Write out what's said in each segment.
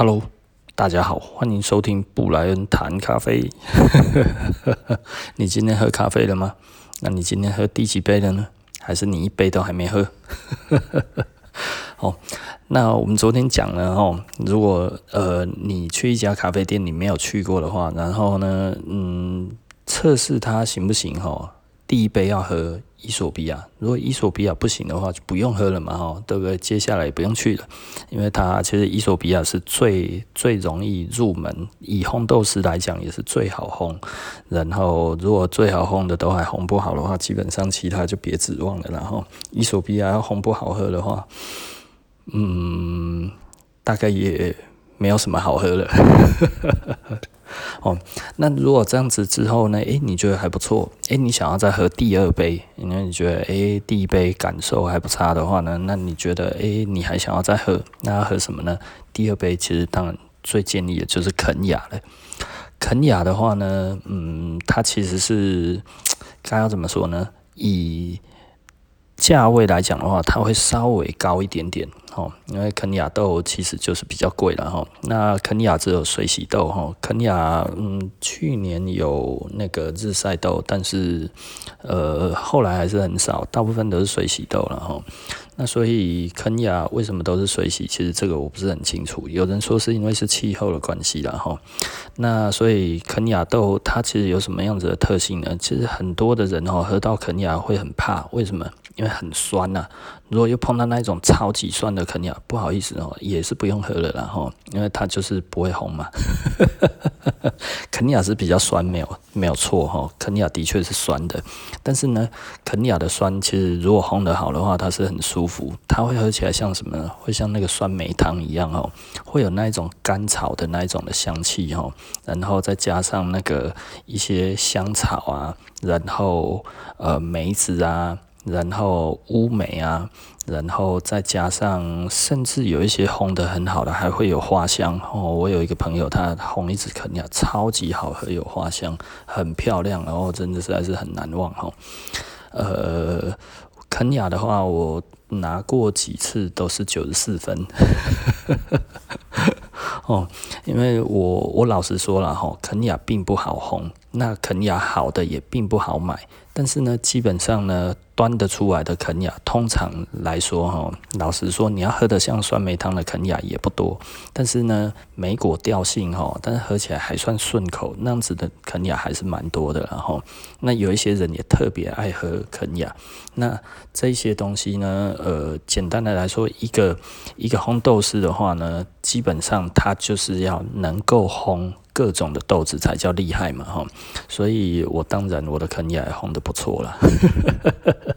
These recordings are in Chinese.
Hello，大家好，欢迎收听布莱恩谈咖啡。你今天喝咖啡了吗？那你今天喝第几杯了呢？还是你一杯都还没喝？哦，那我们昨天讲了哦，如果呃你去一家咖啡店你没有去过的话，然后呢，嗯，测试它行不行？哈，第一杯要喝。伊索比亚，如果伊索比亚不行的话，就不用喝了嘛，哈，对不对？接下来也不用去了，因为它其实伊索比亚是最最容易入门，以烘豆师来讲也是最好烘。然后如果最好烘的都还烘不好的话，基本上其他就别指望了。然后伊索比亚要烘不好喝的话，嗯，大概也没有什么好喝了。哦，那如果这样子之后呢？诶、你觉得还不错？诶、你想要再喝第二杯？因为你觉得诶、第一杯感受还不差的话呢？那你觉得诶、你还想要再喝？那要喝什么呢？第二杯其实当然最建议的就是肯雅了。肯雅的话呢，嗯，它其实是该要怎么说呢？以价位来讲的话，它会稍微高一点点。哦，因为肯亚豆其实就是比较贵了哈。那肯亚只有水洗豆哈，肯亚嗯，去年有那个日晒豆，但是呃后来还是很少，大部分都是水洗豆了哈。那所以肯亚为什么都是水洗？其实这个我不是很清楚。有人说是因为是气候的关系了哈。那所以肯亚豆它其实有什么样子的特性呢？其实很多的人哈喝到肯亚会很怕，为什么？因为很酸呐、啊。如果又碰到那一种超级酸的肯亚，不好意思哦，也是不用喝了啦哈，因为它就是不会红嘛。肯尼亚是比较酸，没有没有错哈，肯尼亚的确是酸的，但是呢，肯尼亚的酸其实如果烘得好的话，它是很舒服，它会喝起来像什么呢？会像那个酸梅汤一样哦，会有那一种甘草的那一种的香气哦，然后再加上那个一些香草啊，然后呃梅子啊。然后乌梅啊，然后再加上，甚至有一些烘得很好的，还会有花香哦。我有一个朋友，他烘一支肯亚超级好喝，有花香，很漂亮，然后真的实在是很难忘哈。呃，肯亚的话，我拿过几次都是九十四分。哦，因为我我老实说了哈，肯亚并不好烘，那肯亚好的也并不好买，但是呢，基本上呢。端得出来的肯亚，通常来说哈，老实说，你要喝得像酸梅汤的肯亚也不多。但是呢，莓果调性哈，但是喝起来还算顺口，那样子的肯亚还是蛮多的。然后，那有一些人也特别爱喝肯亚。那这些东西呢，呃，简单的来说，一个一个烘豆师的话呢，基本上他就是要能够烘。各种的豆子才叫厉害嘛，哈，所以我当然我的肯亚也烘得不错了。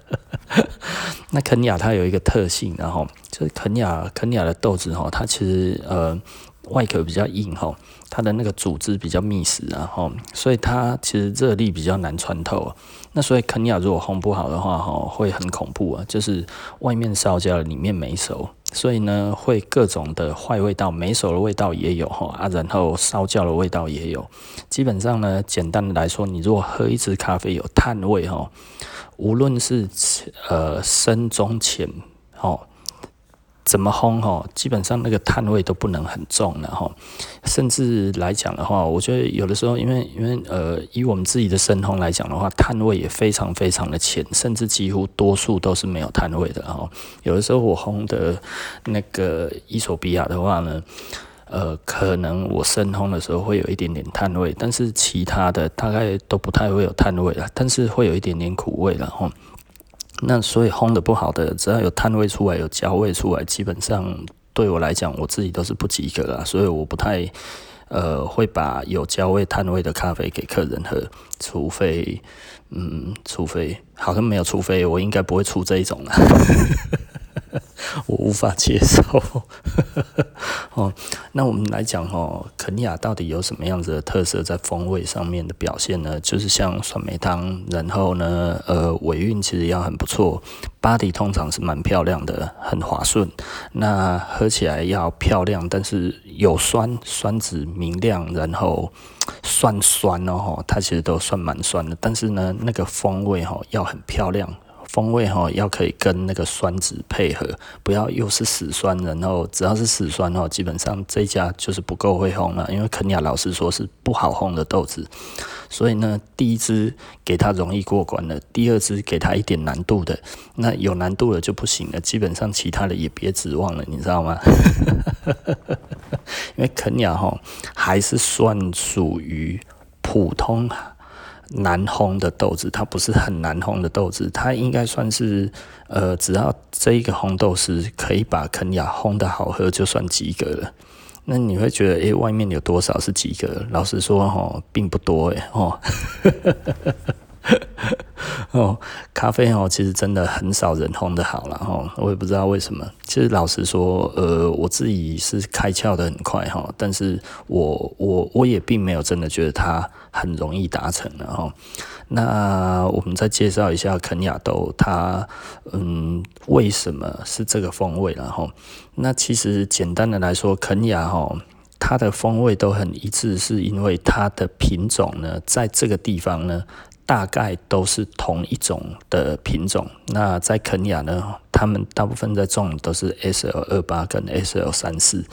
那肯尼亚它有一个特性，然后就是肯尼亚肯尼亚的豆子哈，它其实呃外壳比较硬哈，它的那个组织比较密实，然后所以它其实热力比较难穿透。那所以肯亚如果烘不好的话哈，会很恐怖啊，就是外面烧焦了，里面没熟。所以呢，会各种的坏味道，没熟的味道也有哈啊，然后烧焦的味道也有。基本上呢，简单的来说，你如果喝一支咖啡有碳味哈，无论是呃深中浅哦。怎么烘哈？基本上那个碳味都不能很重了哈。甚至来讲的话，我觉得有的时候，因为因为呃，以我们自己的深烘来讲的话，碳味也非常非常的浅，甚至几乎多数都是没有碳味的哈。有的时候我烘的那个伊索比亚的话呢，呃，可能我深烘的时候会有一点点碳味，但是其他的大概都不太会有碳味了，但是会有一点点苦味了哈。那所以烘的不好的，只要有碳味出来，有焦味出来，基本上对我来讲，我自己都是不及格啦。所以我不太呃会把有焦味、碳味的咖啡给客人喝，除非嗯，除非好像没有，除非我应该不会出这一种了。我无法接受哦。那我们来讲哦，肯尼亚到底有什么样子的特色在风味上面的表现呢？就是像酸梅汤，然后呢，呃，尾韵其实要很不错，body 通常是蛮漂亮的，很滑顺。那喝起来要漂亮，但是有酸，酸质明亮，然后酸酸哦，它其实都算蛮酸的。但是呢，那个风味哈要很漂亮。风味哈要可以跟那个酸质配合，不要又是死酸，然后只要是死酸哦，基本上这家就是不够会烘了，因为肯亚老实说是不好烘的豆子，所以呢，第一支给它容易过关的，第二支给它一点难度的，那有难度的就不行了，基本上其他的也别指望了，你知道吗？因为肯亚哈还是算属于普通。难烘的豆子，它不是很难烘的豆子，它应该算是，呃，只要这一个烘豆师可以把肯亚烘的好喝，就算及格了。那你会觉得，诶、外面有多少是及格？老实说，哈，并不多，诶，哦。哦，咖啡哦，其实真的很少人烘得好了哈，我也不知道为什么。其实老实说，呃，我自己是开窍的很快哈，但是我我我也并没有真的觉得它很容易达成的哈。那我们再介绍一下肯亚豆，它嗯为什么是这个风味然后，那其实简单的来说，肯亚哈它的风味都很一致，是因为它的品种呢，在这个地方呢。大概都是同一种的品种。那在肯亚呢，他们大部分在种都是 S L 二八跟 S L 三四。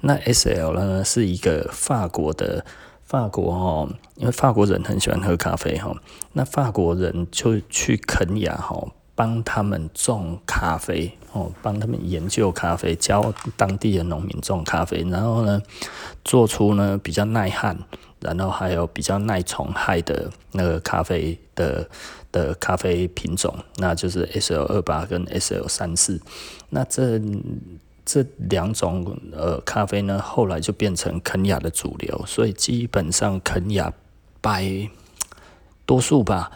那 S L 呢是一个法国的，法国哦，因为法国人很喜欢喝咖啡哈。那法国人就去肯亚哈，帮他们种咖啡哦，帮他们研究咖啡，教当地的农民种咖啡，然后呢，做出呢比较耐旱。然后还有比较耐虫害的那个咖啡的的咖啡品种，那就是 S L 二八跟 S L 三四。那这这两种呃咖啡呢，后来就变成肯亚的主流，所以基本上肯亚百多数吧。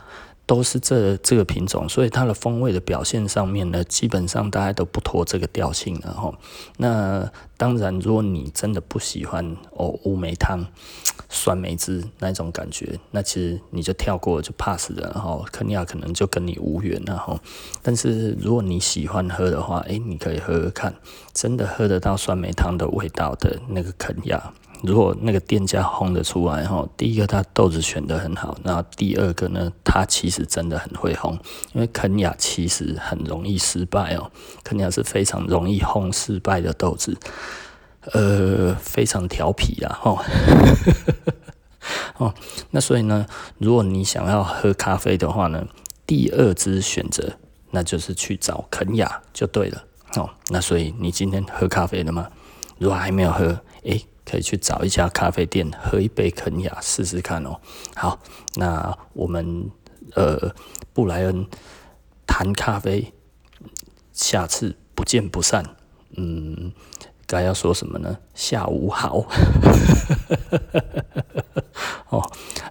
都是这这个品种，所以它的风味的表现上面呢，基本上大家都不脱这个调性了哈。那当然，如果你真的不喜欢哦乌梅汤、酸梅汁那种感觉，那其实你就跳过就 pass 了然后。肯亚可能就跟你无缘了哈。但是如果你喜欢喝的话，诶，你可以喝喝看，真的喝得到酸梅汤的味道的那个肯亚。如果那个店家烘得出来哈，第一个他豆子选得很好，那第二个呢，他其实真的很会烘，因为肯亚其实很容易失败哦，肯亚是非常容易烘失败的豆子，呃，非常调皮啊哈，哦，那所以呢，如果你想要喝咖啡的话呢，第二支选择那就是去找肯雅就对了哦，那所以你今天喝咖啡了吗？如果还没有喝，诶。可以去找一家咖啡店喝一杯肯亚试试看哦。好，那我们呃布莱恩谈咖啡，下次不见不散。嗯，该要说什么呢？下午好。哦，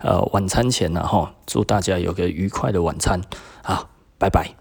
呃，晚餐前呢，哈，祝大家有个愉快的晚餐。好，拜拜。